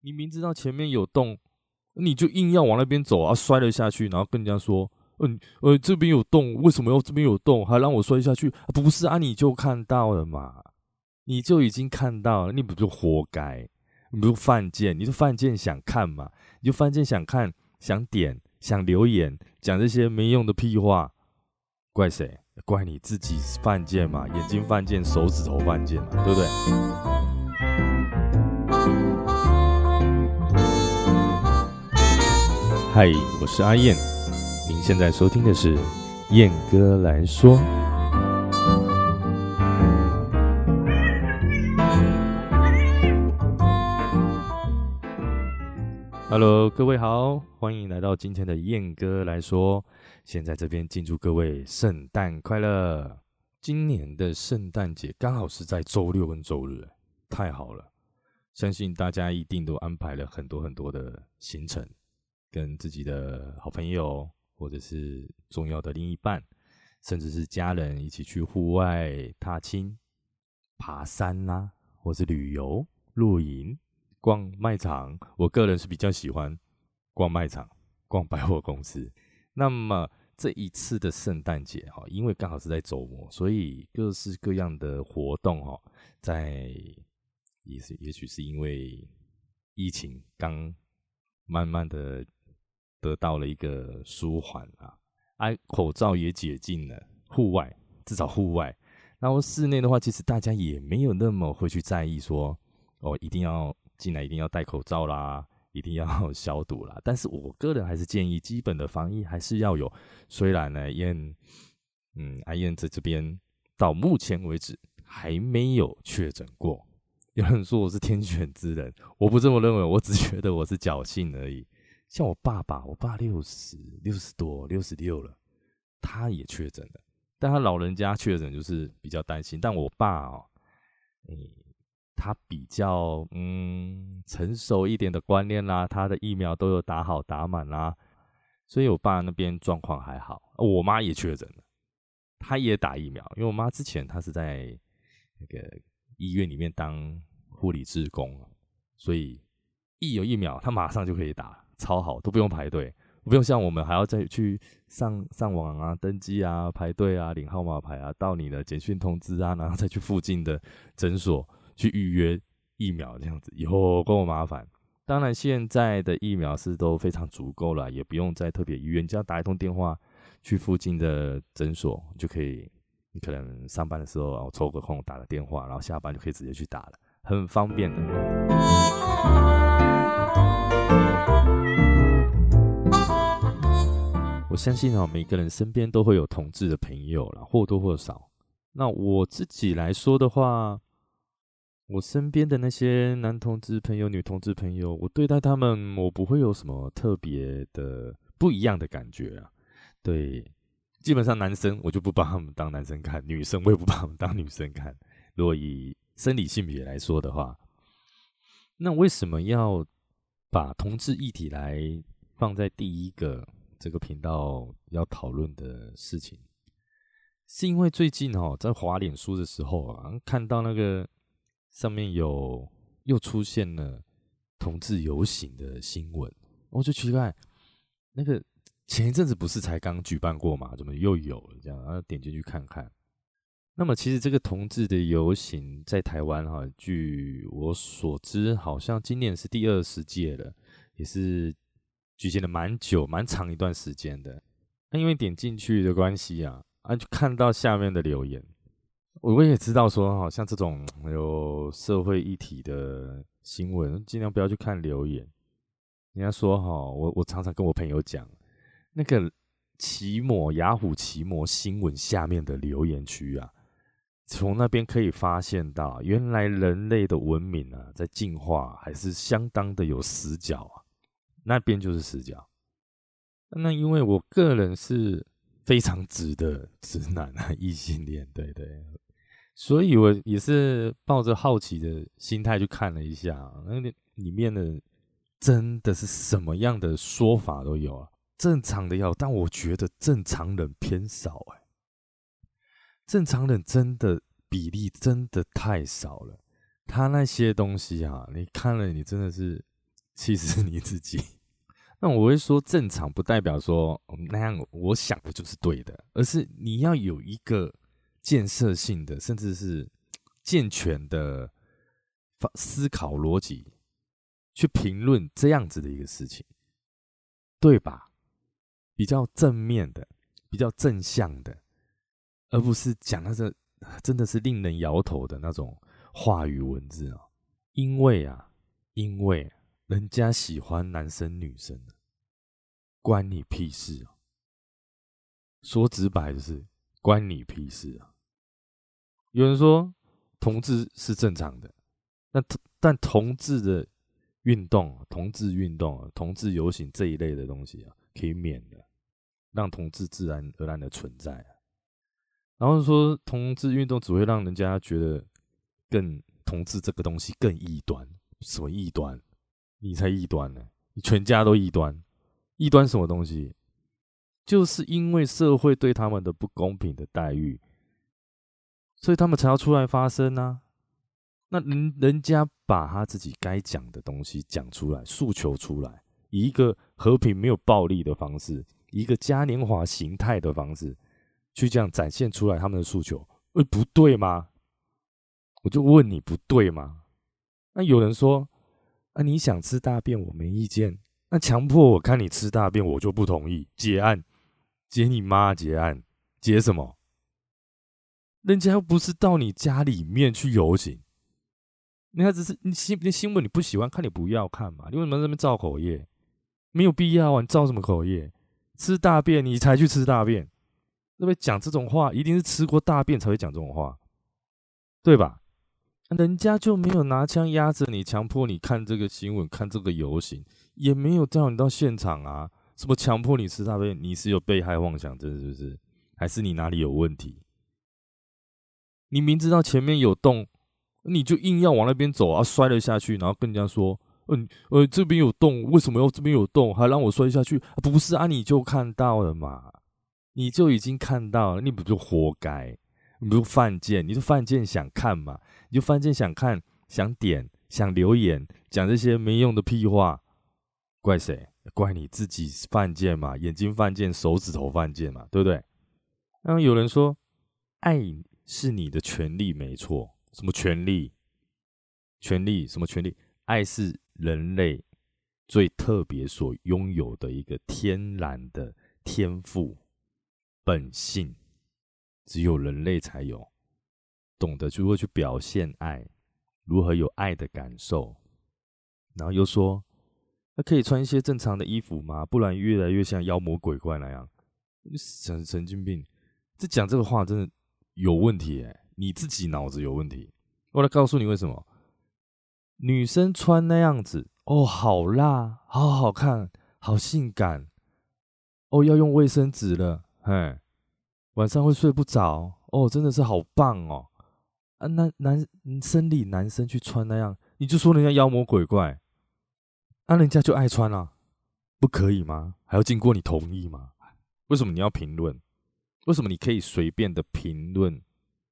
你明知道前面有洞，你就硬要往那边走啊，摔了下去，然后跟人家说，嗯呃这边有洞，为什么要这边有洞，还让我摔下去？不是啊，你就看到了嘛，你就已经看到了，你不就活该？你不犯贱，你就犯贱想看嘛，你就犯贱想看，想点，想留言，讲这些没用的屁话，怪谁？怪你自己犯贱嘛，眼睛犯贱，手指头犯贱嘛，对不对？嗨，我是阿燕，您现在收听的是燕哥来说。Hello，各位好，欢迎来到今天的燕哥来说。现在这边敬祝各位圣诞快乐！今年的圣诞节刚好是在周六跟周日，太好了！相信大家一定都安排了很多很多的行程，跟自己的好朋友或者是重要的另一半，甚至是家人一起去户外踏青、爬山啦，或是旅游、露营。逛卖场，我个人是比较喜欢逛卖场、逛百货公司。那么这一次的圣诞节哈，因为刚好是在周末，所以各式各样的活动哈，在也是也许是因为疫情刚慢慢的得到了一个舒缓啊，哎，口罩也解禁了，户外至少户外，然后室内的话，其实大家也没有那么会去在意说哦，一定要。进来一定要戴口罩啦，一定要消毒啦。但是我个人还是建议，基本的防疫还是要有。虽然呢，燕，嗯，阿燕在这边到目前为止还没有确诊过。有人说我是天选之人，我不这么认为，我只觉得我是侥幸而已。像我爸爸，我爸六十六十多，六十六了，他也确诊了。但他老人家确诊就是比较担心。但我爸哦，嗯。他比较嗯成熟一点的观念啦，他的疫苗都有打好打满啦，所以我爸那边状况还好。我妈也确诊了，她也打疫苗，因为我妈之前她是在那个医院里面当护理职工，所以一有疫苗，她马上就可以打，超好，都不用排队，不用像我们还要再去上上网啊、登记啊、排队啊、领号码牌啊，到你的简讯通知啊，然后再去附近的诊所。去预约疫苗这样子，以后够麻烦。当然，现在的疫苗是都非常足够了，也不用再特别医院，只要打一通电话去附近的诊所就可以。你可能上班的时候抽个空打个电话，然后下班就可以直接去打了，很方便的。我相信啊，每个人身边都会有同志的朋友了，或多或少。那我自己来说的话，我身边的那些男同志朋友、女同志朋友，我对待他们，我不会有什么特别的不一样的感觉啊。对，基本上男生我就不把他们当男生看，女生我也不把他们当女生看。如果以生理性别来说的话，那为什么要把同志议题来放在第一个这个频道要讨论的事情？是因为最近哦，在滑脸书的时候啊，看到那个。上面有又出现了同志游行的新闻，我就奇怪，那个前一阵子不是才刚举办过嘛？怎么又有了这样？然后点进去看看。那么其实这个同志的游行在台湾哈，据我所知，好像今年是第二十届了，也是举行了蛮久、蛮长一段时间的。那因为点进去的关系啊，啊就看到下面的留言。我也知道说，好像这种有社会议题的新闻，尽量不要去看留言。人家说哈，我我常常跟我朋友讲，那个奇摩雅虎奇摩新闻下面的留言区啊，从那边可以发现到，原来人类的文明啊，在进化还是相当的有死角啊。那边就是死角。那因为我个人是非常直的直男啊，异性恋，对对。所以我也是抱着好奇的心态去看了一下，那里面的真的是什么样的说法都有啊，正常的有，但我觉得正常人偏少哎，正常人真的比例真的太少了，他那些东西啊，你看了你真的是气死你自己。那我会说正常，不代表说那样我想的就是对的，而是你要有一个建设性的，甚至是健全的思考逻辑，去评论这样子的一个事情，对吧？比较正面的，比较正向的，而不是讲那个真的是令人摇头的那种话语文字啊。因为啊，因为。人家喜欢男生女生关你屁事啊！说直白的是，关你屁事啊！有人说同志是正常的，那但同志的运动、同志运动、同志游行这一类的东西啊，可以免的，让同志自然而然的存在啊。然后说同志运动只会让人家觉得更同志这个东西更异端，什么异端？你才异端呢！你全家都异端，异端什么东西？就是因为社会对他们的不公平的待遇，所以他们才要出来发声啊！那人人家把他自己该讲的东西讲出来，诉求出来，以一个和平没有暴力的方式，一个嘉年华形态的方式，去这样展现出来他们的诉求，会不对吗？我就问你，不对吗？那有人说。那你想吃大便，我没意见。那强迫我看你吃大便，我就不同意。结案，结你妈！结案，结什么？人家又不是到你家里面去游行，人家只是你新那新闻你不喜欢看，你不要看嘛。你为什么在那边造口业？没有必要啊！你造什么口业？吃大便你才去吃大便，那边讲这种话，一定是吃过大便才会讲这种话，对吧？人家就没有拿枪压着你，强迫你看这个新闻、看这个游行，也没有叫你到现场啊。什么强迫你吃大便？你是有被害妄想症是不是？还是你哪里有问题？你明知道前面有洞，你就硬要往那边走啊，摔了下去，然后跟人家说：“嗯，呃，这边有洞，为什么要这边有洞，还让我摔下去？”不是啊，你就看到了嘛，你就已经看到了，你不就活该？你不犯贱，你就犯贱想看嘛？你就犯贱想看、想点、想留言，讲这些没用的屁话，怪谁？怪你自己犯贱嘛？眼睛犯贱，手指头犯贱嘛？对不对？然后有人说，爱是你的权利，没错。什么权利？权利？什么权利？爱是人类最特别所拥有的一个天然的天赋本性。只有人类才有懂得如何去表现爱，如何有爱的感受。然后又说，那可以穿一些正常的衣服吗？不然越来越像妖魔鬼怪那样。神神经病，这讲这个话真的有问题哎！你自己脑子有问题。我来告诉你为什么。女生穿那样子，哦，好辣，好好看，好性感。哦，要用卫生纸了，嘿。晚上会睡不着哦，真的是好棒哦！啊，男男生理男生去穿那样，你就说人家妖魔鬼怪，那人家就爱穿啊，不可以吗？还要经过你同意吗？为什么你要评论？为什么你可以随便的评论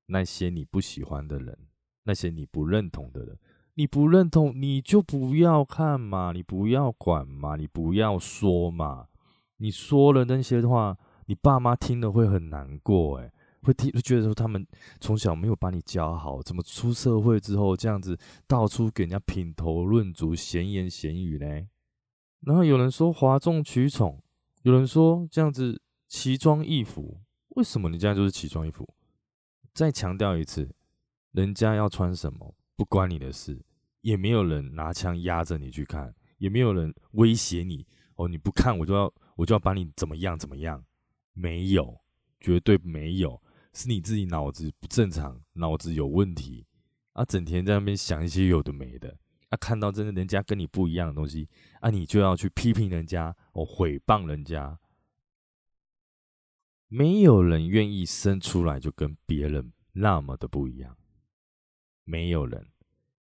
那些你不喜欢的人，那些你不认同的人？你不认同你就不要看嘛，你不要管嘛，你不要说嘛，你说了那些话。你爸妈听了会很难过，哎，会听会觉得说他们从小没有把你教好，怎么出社会之后这样子到处给人家品头论足、闲言闲语呢？然后有人说哗众取宠，有人说这样子奇装异服，为什么你这样就是奇装异服？再强调一次，人家要穿什么不关你的事，也没有人拿枪压着你去看，也没有人威胁你哦，你不看我就要我就要把你怎么样怎么样。没有，绝对没有，是你自己脑子不正常，脑子有问题啊！整天在那边想一些有的没的啊！看到真的人家跟你不一样的东西啊，你就要去批评人家哦，诽谤人家。没有人愿意生出来就跟别人那么的不一样，没有人。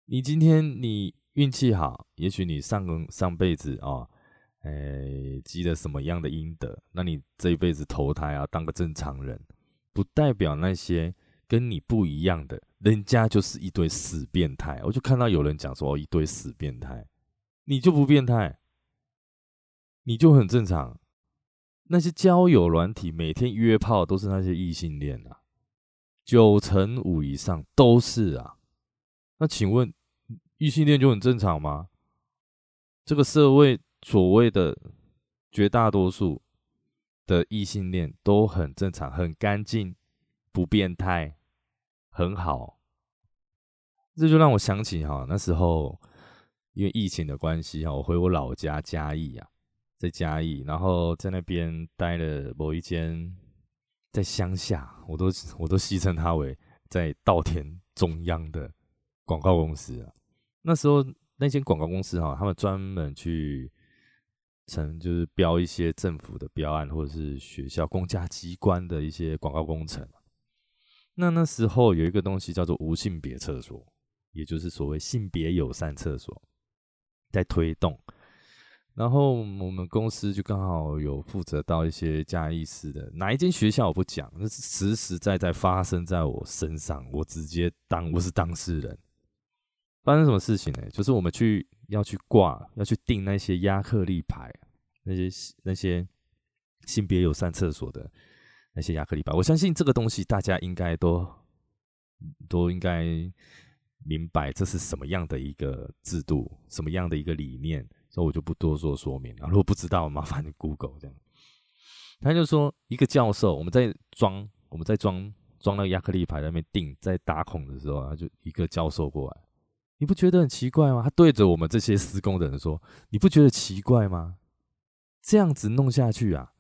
你今天你运气好，也许你上个上辈子啊。哎，积了什么样的阴德？那你这一辈子投胎啊，当个正常人，不代表那些跟你不一样的人家就是一堆死变态。我就看到有人讲说，一堆死变态，你就不变态，你就很正常。那些交友软体每天约炮都是那些异性恋啊，九成五以上都是啊。那请问异性恋就很正常吗？这个社会所谓的绝大多数的异性恋都很正常，很干净，不变态，很好。这就让我想起哈，那时候因为疫情的关系哈，我回我老家嘉义啊。在嘉义，然后在那边待了某一间在乡下，我都我都戏称它为在稻田中央的广告公司啊。那时候那间广告公司哈，他们专门去成就是标一些政府的标案，或者是学校公家机关的一些广告工程。那那时候有一个东西叫做无性别厕所，也就是所谓性别友善厕所，在推动。然后我们公司就刚好有负责到一些嘉义市的哪一间学校我不讲，那是实实在在发生在我身上，我直接当我是当事人。发生什么事情呢？就是我们去要去挂要去订那些亚克力牌，那些那些性别友善厕所的那些亚克力牌。我相信这个东西大家应该都都应该明白，这是什么样的一个制度，什么样的一个理念。所以我就不多做说明了。如果不知道，麻烦你 Google 这样。他就说，一个教授，我们在装，我们在装装那个亚克力牌在那边订，在打孔的时候，他就一个教授过来，你不觉得很奇怪吗？他对着我们这些施工的人说：“你不觉得奇怪吗？这样子弄下去啊，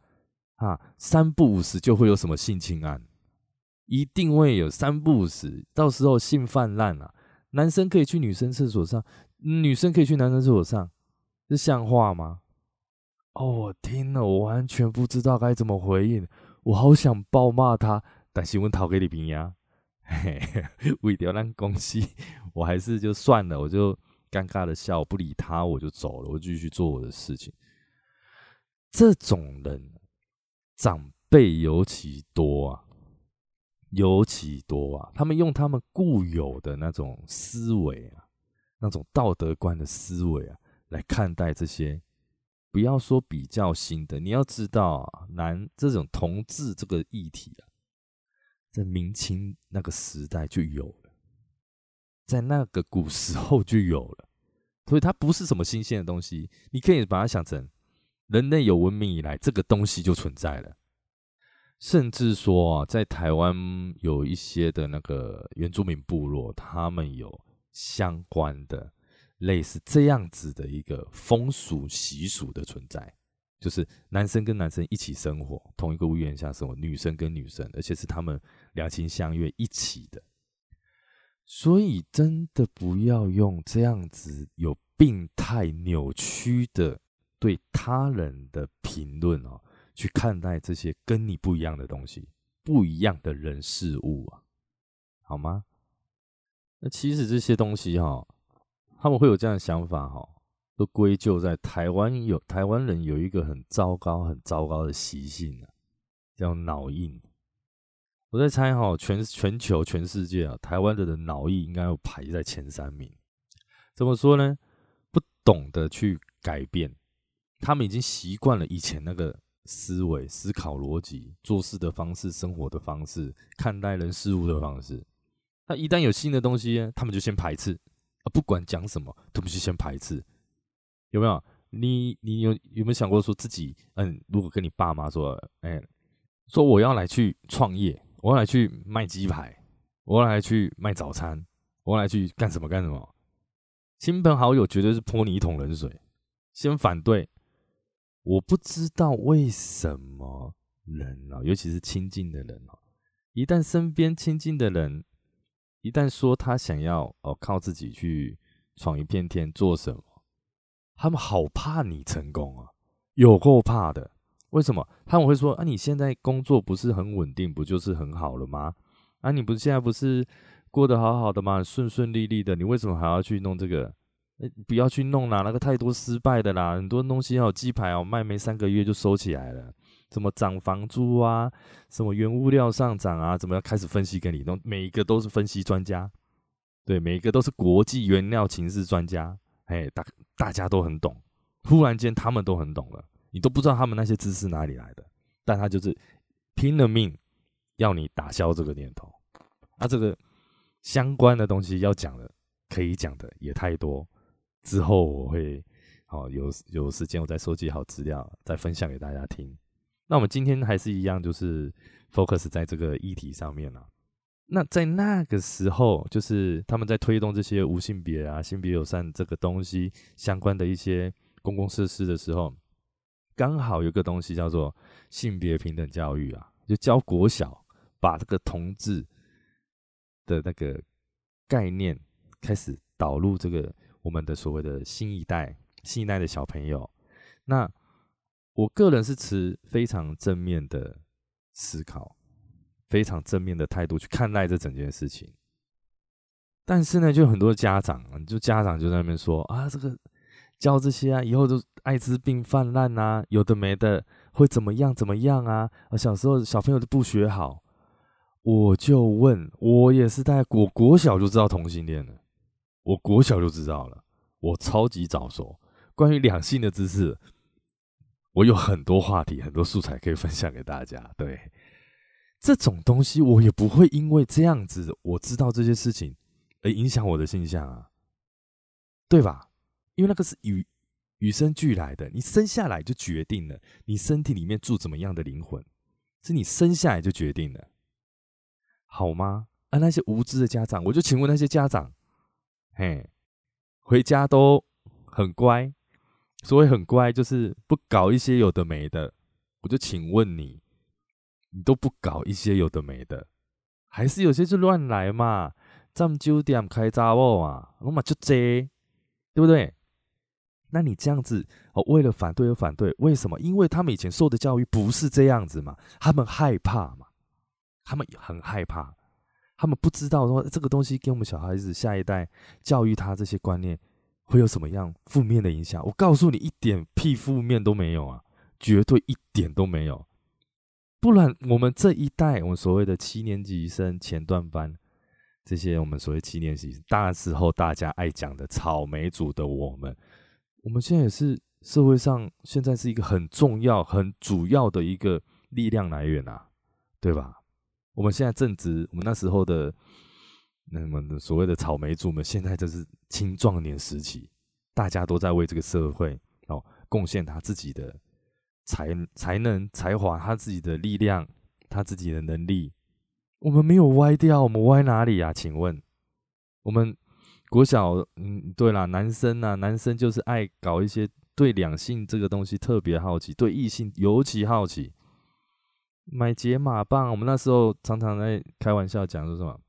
啊，三不五时就会有什么性侵案，一定会有三不五时，到时候性泛滥啊，男生可以去女生厕所上，女生可以去男生厕所上。”这像话吗？哦，我听了，我完全不知道该怎么回应。我好想暴骂他，但新闻讨给你平呀。嘿，为了让公司，我还是就算了，我就尴尬的笑，不理他，我就走了，我继续做我的事情。这种人，长辈尤其多啊，尤其多啊。他们用他们固有的那种思维啊，那种道德观的思维啊。来看待这些，不要说比较新的，你要知道啊，男这种同志这个议题啊，在明清那个时代就有了，在那个古时候就有了，所以它不是什么新鲜的东西，你可以把它想成人类有文明以来，这个东西就存在了，甚至说啊，在台湾有一些的那个原住民部落，他们有相关的。类似这样子的一个风俗习俗的存在，就是男生跟男生一起生活，同一个屋檐下生活，女生跟女生，而且是他们两情相悦一起的。所以，真的不要用这样子有病态、扭曲的对他人的评论哦，去看待这些跟你不一样的东西、不一样的人事物啊，好吗？那其实这些东西哈。他们会有这样的想法，哈，都归咎在台湾有台湾人有一个很糟糕、很糟糕的习性啊，叫脑印。我在猜，哈，全全球、全世界啊，台湾人的脑印应该要排在前三名。怎么说呢？不懂得去改变，他们已经习惯了以前那个思维、思考逻辑、做事的方式、生活的方式、看待人事物的方式。那一旦有新的东西，他们就先排斥。啊，不管讲什么，都不去先排斥，有没有？你你有有没有想过说自己，嗯，如果跟你爸妈说，哎，说我要来去创业，我要来去卖鸡排，我要来去卖早餐，我要来去干什么干什么？亲朋好友绝对是泼你一桶冷水，先反对。我不知道为什么人啊，尤其是亲近的人啊，一旦身边亲近的人。一旦说他想要哦靠自己去闯一片天做什么，他们好怕你成功啊，有够怕的。为什么？他们会说啊，你现在工作不是很稳定，不就是很好了吗？啊，你不是现在不是过得好好的吗？顺顺利利的，你为什么还要去弄这个？不要去弄啦，那个太多失败的啦，很多东西哦，鸡排哦卖没三个月就收起来了。什么涨房租啊？什么原物料上涨啊？怎么样开始分析给你？弄每一个都是分析专家，对，每一个都是国际原料情势专家。哎，大大家都很懂，忽然间他们都很懂了，你都不知道他们那些知识哪里来的，但他就是拼了命要你打消这个念头。啊，这个相关的东西要讲的，可以讲的也太多。之后我会好有有时间，我再收集好资料，再分享给大家听。那我们今天还是一样，就是 focus 在这个议题上面了。那在那个时候，就是他们在推动这些无性别啊、性别友善这个东西相关的一些公共设施的时候，刚好有个东西叫做性别平等教育啊，就教国小把这个同志的那个概念开始导入这个我们的所谓的新一代、新一代的小朋友。那我个人是持非常正面的思考。非常正面的态度去看待这整件事情，但是呢，就很多家长，就家长就在那边说啊，这个教这些啊，以后都艾滋病泛滥啊，有的没的，会怎么样怎么样啊？啊，小时候小朋友都不学好，我就问，我也是在国国小就知道同性恋了，我国小就知道了，我超级早熟，关于两性的知识，我有很多话题，很多素材可以分享给大家，对。这种东西我也不会因为这样子，我知道这些事情而影响我的形象啊，对吧？因为那个是与与生俱来的，你生下来就决定了你身体里面住怎么样的灵魂，是你生下来就决定了，好吗？啊那些无知的家长，我就请问那些家长，嘿，回家都很乖，所谓很乖就是不搞一些有的没的，我就请问你。你都不搞一些有的没的，还是有些就乱来嘛？占酒店开杂货嘛，那么就这，对不对？那你这样子哦，为了反对而反对，为什么？因为他们以前受的教育不是这样子嘛，他们害怕嘛，他们很害怕，他们不知道说这个东西给我们小孩子下一代教育他这些观念会有什么样负面的影响。我告诉你，一点屁负面都没有啊，绝对一点都没有。不然，我们这一代，我们所谓的七年级生前段班，这些我们所谓七年级大时候大家爱讲的草莓族的我们，我们现在也是社会上现在是一个很重要、很主要的一个力量来源啊，对吧？我们现在正值我们那时候的那么所谓的草莓族们，现在这是青壮年时期，大家都在为这个社会哦贡献他自己的。才才能才华，他自己的力量，他自己的能力，我们没有歪掉，我们歪哪里啊？请问，我们国小，嗯，对啦，男生啊，男生就是爱搞一些对两性这个东西特别好奇，对异性尤其好奇，买解码棒。我们那时候常常在开玩笑讲说什么，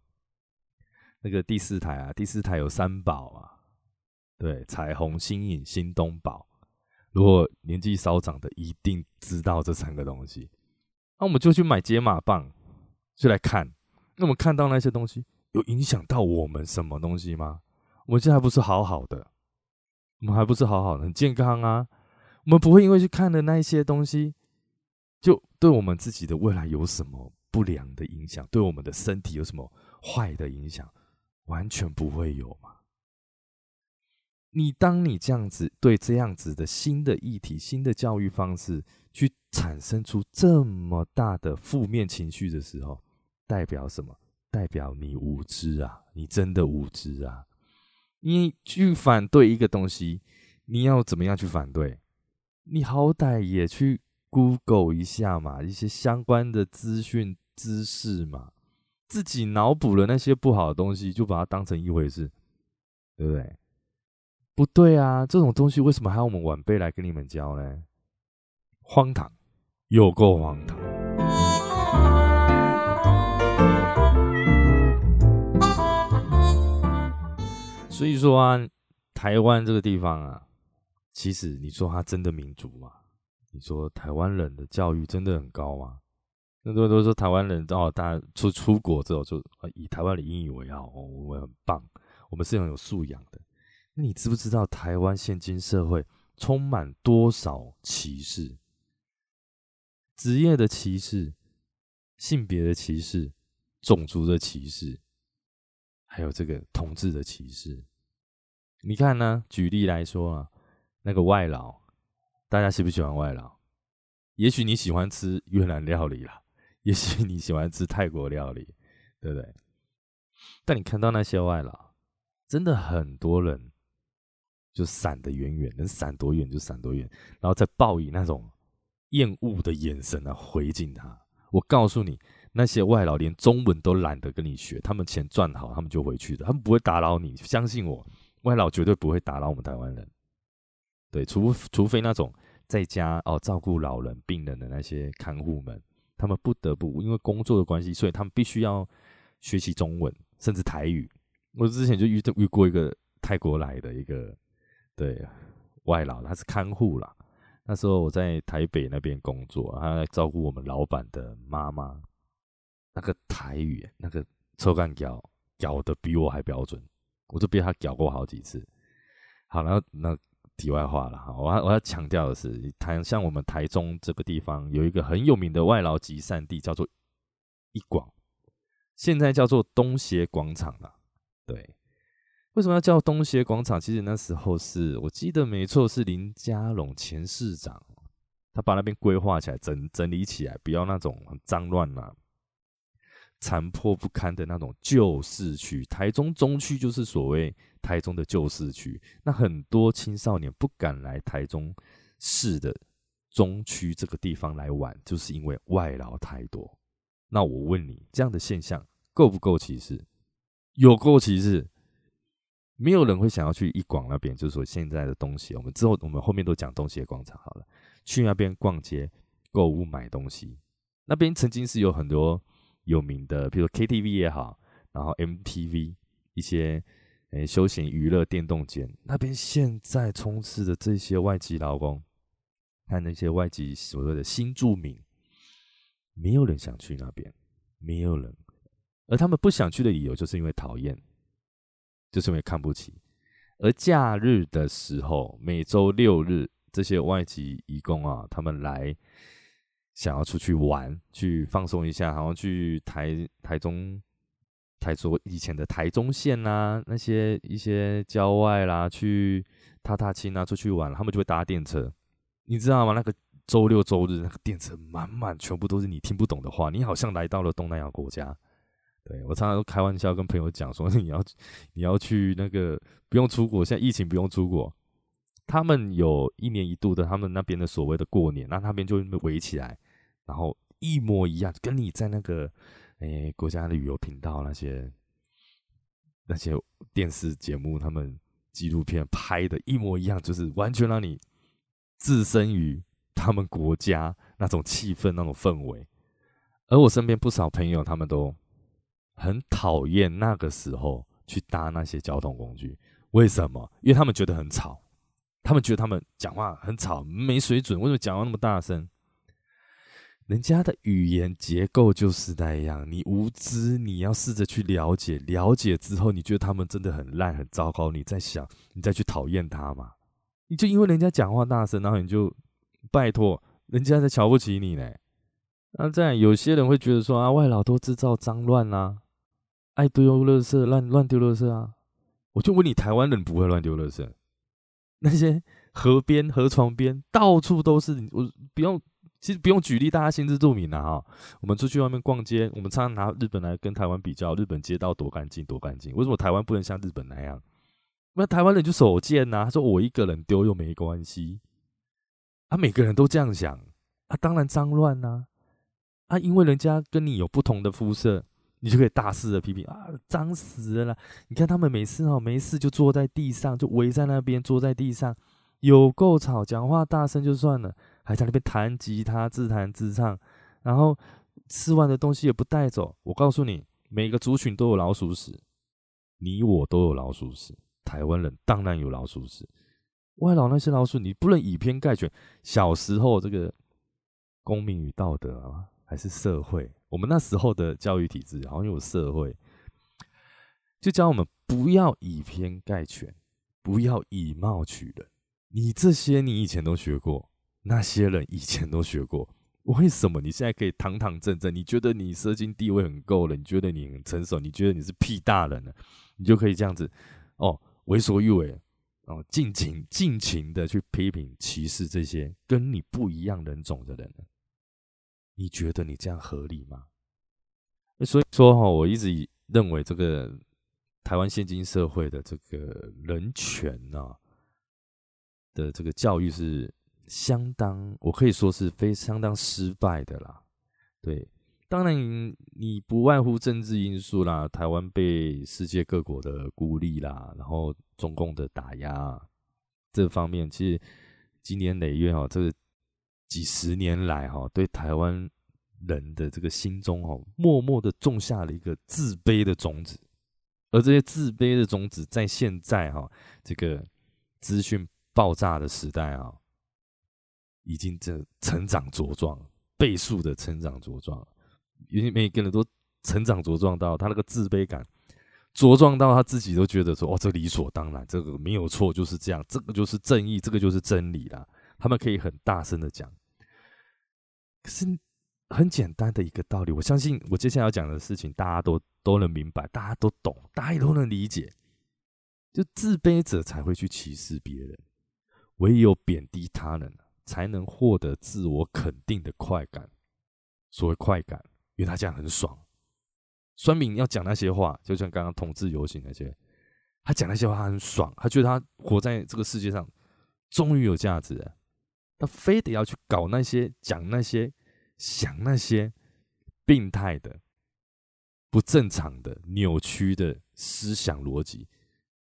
那个第四台啊，第四台有三宝啊，对，彩虹、新颖、新东宝。如果年纪稍长的，一定知道这三个东西。那我们就去买解码棒，就来看。那我们看到那些东西，有影响到我们什么东西吗？我们现在不是好好的，我们还不是好好的，很健康啊。我们不会因为去看的那一些东西，就对我们自己的未来有什么不良的影响，对我们的身体有什么坏的影响，完全不会有嘛。你当你这样子对这样子的新的议题、新的教育方式去产生出这么大的负面情绪的时候，代表什么？代表你无知啊！你真的无知啊！你去反对一个东西，你要怎么样去反对？你好歹也去 Google 一下嘛，一些相关的资讯知识嘛，自己脑补了那些不好的东西，就把它当成一回事，对不对？不对啊，这种东西为什么还要我们晚辈来跟你们教呢？荒唐，有够荒唐。所以说啊，台湾这个地方啊，其实你说它真的民主吗？你说台湾人的教育真的很高吗？很多人都说台湾人哦，大出出国之后就以台湾的英语为傲，我们很棒，我们是很有素养的。你知不知道台湾现今社会充满多少歧视？职业的歧视、性别的歧视、种族的歧视，还有这个同志的歧视。你看呢？举例来说啊，那个外劳，大家喜不喜欢外劳？也许你喜欢吃越南料理啦，也许你喜欢吃泰国料理，对不对？但你看到那些外劳，真的很多人就闪得远远，能闪多远就闪多远，然后再报以那种厌恶的眼神啊回敬他。我告诉你，那些外劳连中文都懒得跟你学，他们钱赚好，他们就回去的，他们不会打扰你。相信我，外劳绝对不会打扰我们台湾人。对，除除非那种。在家哦，照顾老人、病人的那些看护们，他们不得不因为工作的关系，所以他们必须要学习中文，甚至台语。我之前就遇遇过一个泰国来的一个对外劳，他是看护啦。那时候我在台北那边工作，他在照顾我们老板的妈妈。那个台语，那个抽干脚脚的比我还标准，我都被他教过好几次。好，然后那。题外话了哈，我要我要强调的是，台像我们台中这个地方有一个很有名的外劳集散地，叫做一广，现在叫做东协广场了。对，为什么要叫东协广场？其实那时候是我记得没错，是林佳龙前市长，他把那边规划起来，整整理起来，不要那种很脏乱嘛。残破不堪的那种旧市区，台中中区就是所谓台中的旧市区。那很多青少年不敢来台中市的中区这个地方来玩，就是因为外劳太多。那我问你，这样的现象够不够歧视？有够歧视！没有人会想要去一广那边，就是说现在的东西。我们之后我们后面都讲东西的广场好了，去那边逛街、购物、买东西。那边曾经是有很多。有名的，比如说 KTV 也好，然后 MTV 一些诶休闲娱乐电动间那边，现在充斥着这些外籍劳工，看那些外籍所谓的新住民，没有人想去那边，没有人，而他们不想去的理由，就是因为讨厌，就是因为看不起。而假日的时候，每周六日，这些外籍义工啊，他们来。想要出去玩，去放松一下，好像去台台中、台中以前的台中县啦，那些一些郊外啦，去踏踏青啊，出去玩，他们就会搭电车，你知道吗？那个周六周日，那个电车满满，全部都是你听不懂的话，你好像来到了东南亚国家。对我常常都开玩笑跟朋友讲说，你要你要去那个不用出国，现在疫情不用出国，他们有一年一度的他们那边的所谓的过年，那那边就围起来。然后一模一样，跟你在那个诶国家的旅游频道那些那些电视节目、他们纪录片拍的一模一样，就是完全让你置身于他们国家那种气氛、那种氛围。而我身边不少朋友，他们都很讨厌那个时候去搭那些交通工具。为什么？因为他们觉得很吵，他们觉得他们讲话很吵、没水准。为什么讲话那么大声？人家的语言结构就是那样，你无知，你要试着去了解，了解之后，你觉得他们真的很烂、很糟糕，你在想，你再去讨厌他嘛？你就因为人家讲话大声，然后你就拜托人家在瞧不起你呢？那这样有些人会觉得说啊，外老都制造脏乱啊，爱丢垃圾、乱乱丢垃圾啊。我就问你，台湾人不会乱丢垃圾？那些河边、河床边到处都是，我不用。其实不用举例，大家心知肚明了哈。我们出去外面逛街，我们常常拿日本来跟台湾比较，日本街道多干净多干净。为什么台湾不能像日本那样？那台湾人就手贱呐，他说我一个人丢又没关系。啊，每个人都这样想啊，当然脏乱呐。啊，因为人家跟你有不同的肤色，你就可以大肆的批评啊，脏死了。你看他们每次哦没事就坐在地上，就围在那边坐在地上，有够吵，讲话大声就算了。还在那边弹吉他，自弹自唱，然后吃完的东西也不带走。我告诉你，每个族群都有老鼠屎，你我都有老鼠屎。台湾人当然有老鼠屎，外劳那些老鼠，你不能以偏概全。小时候这个公民与道德啊，还是社会？我们那时候的教育体制好像有社会，就教我们不要以偏概全，不要以貌取人。你这些你以前都学过。那些人以前都学过，为什么你现在可以堂堂正正？你觉得你社经地位很够了？你觉得你很成熟？你觉得你是屁大人了？你就可以这样子哦，为所欲为？哦，尽情尽情的去批评歧视这些跟你不一样人种的人呢？你觉得你这样合理吗？所以说哈，我一直认为这个台湾现今社会的这个人权呐的这个教育是相当，我可以说是非相当失败的啦。对，当然你不外乎政治因素啦，台湾被世界各国的孤立啦，然后中共的打压这方面，其实今年累月哈，这个几十年来哈，对台湾。人的这个心中哦，默默的种下了一个自卑的种子，而这些自卑的种子，在现在哈这个资讯爆炸的时代啊，已经这成长茁壮，倍数的成长茁壮，因为每个人都成长茁壮到他那个自卑感茁壮到他自己都觉得说，哦，这理所当然，这个没有错，就是这样，这个就是正义，这个就是真理啦。他们可以很大声的讲，可是。很简单的一个道理，我相信我接下来要讲的事情，大家都都能明白，大家都懂，大家也都能理解。就自卑者才会去歧视别人，唯有贬低他人，才能获得自我肯定的快感。所谓快感，因为他这样很爽。酸敏要讲那些话，就像刚刚同志游行那些，他讲那些话很爽，他觉得他活在这个世界上终于有价值了，他非得要去搞那些讲那些。想那些病态的、不正常的、扭曲的思想逻辑，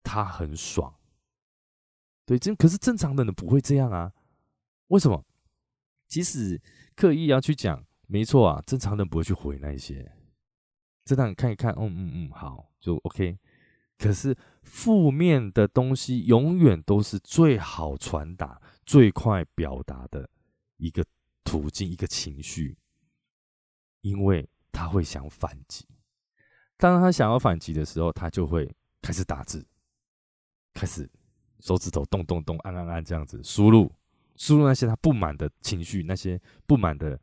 他很爽。对，这可是正常的人不会这样啊？为什么？即使刻意要去讲，没错啊，正常人不会去回那些。正常人看一看，嗯嗯嗯，好，就 OK。可是负面的东西永远都是最好传达、最快表达的一个。途径一个情绪，因为他会想反击。当他想要反击的时候，他就会开始打字，开始手指头动动动，按按按这样子输入，输入那些他不满的情绪，那些不满的、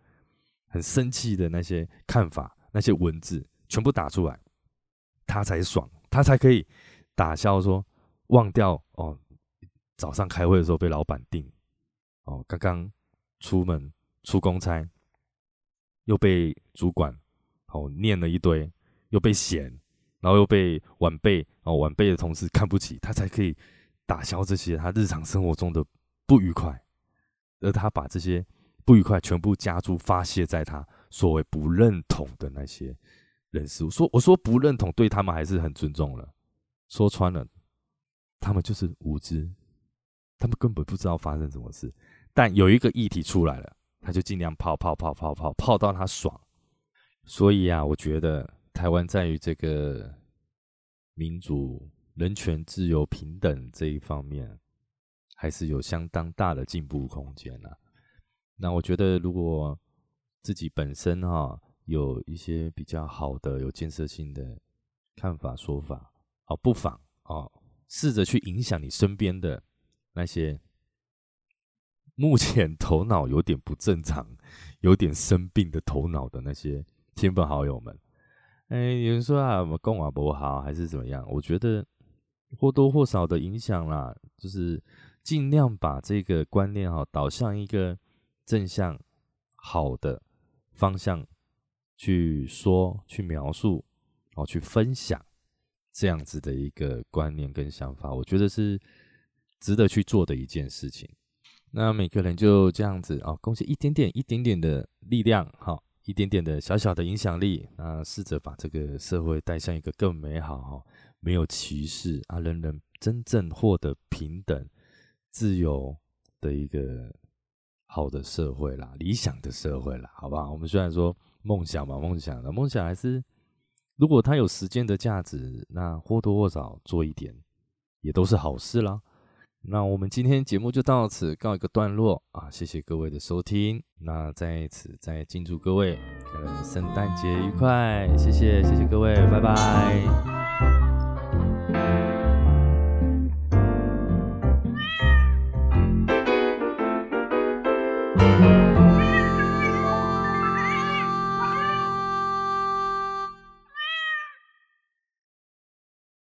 很生气的那些看法，那些文字全部打出来，他才爽，他才可以打消说忘掉哦。早上开会的时候被老板定哦，刚刚出门。出公差，又被主管哦念了一堆，又被嫌，然后又被晚辈哦晚辈的同事看不起，他才可以打消这些他日常生活中的不愉快，而他把这些不愉快全部加注发泄在他所谓不认同的那些人事物。说我说不认同，对他们还是很尊重了。说穿了，他们就是无知，他们根本不知道发生什么事。但有一个议题出来了。他就尽量泡泡泡泡泡泡到他爽，所以啊，我觉得台湾在于这个民主、人权、自由、平等这一方面，还是有相当大的进步空间啊。那我觉得，如果自己本身哈有一些比较好的、有建设性的看法、说法，哦，不妨哦，试着去影响你身边的那些。目前头脑有点不正常、有点生病的头脑的那些亲朋好友们，哎，有人说啊，我们共啊不好，还是怎么样？我觉得或多或少的影响啦，就是尽量把这个观念哈导向一个正向、好的方向去说、去描述、哦去分享这样子的一个观念跟想法，我觉得是值得去做的一件事情。那每个人就这样子啊，贡献一点点、一点点的力量，哈，一点点的小小的影响力，那试着把这个社会带向一个更美好、哈，没有歧视啊，人人真正获得平等、自由的一个好的社会啦，理想的社会啦，好不好？我们虽然说梦想嘛，梦想的梦想还是，如果它有时间的价值，那或多或少做一点，也都是好事啦。那我们今天节目就到此告一个段落啊！谢谢各位的收听，那在此再敬祝各位呃圣诞节愉快！谢谢，谢谢各位，拜拜。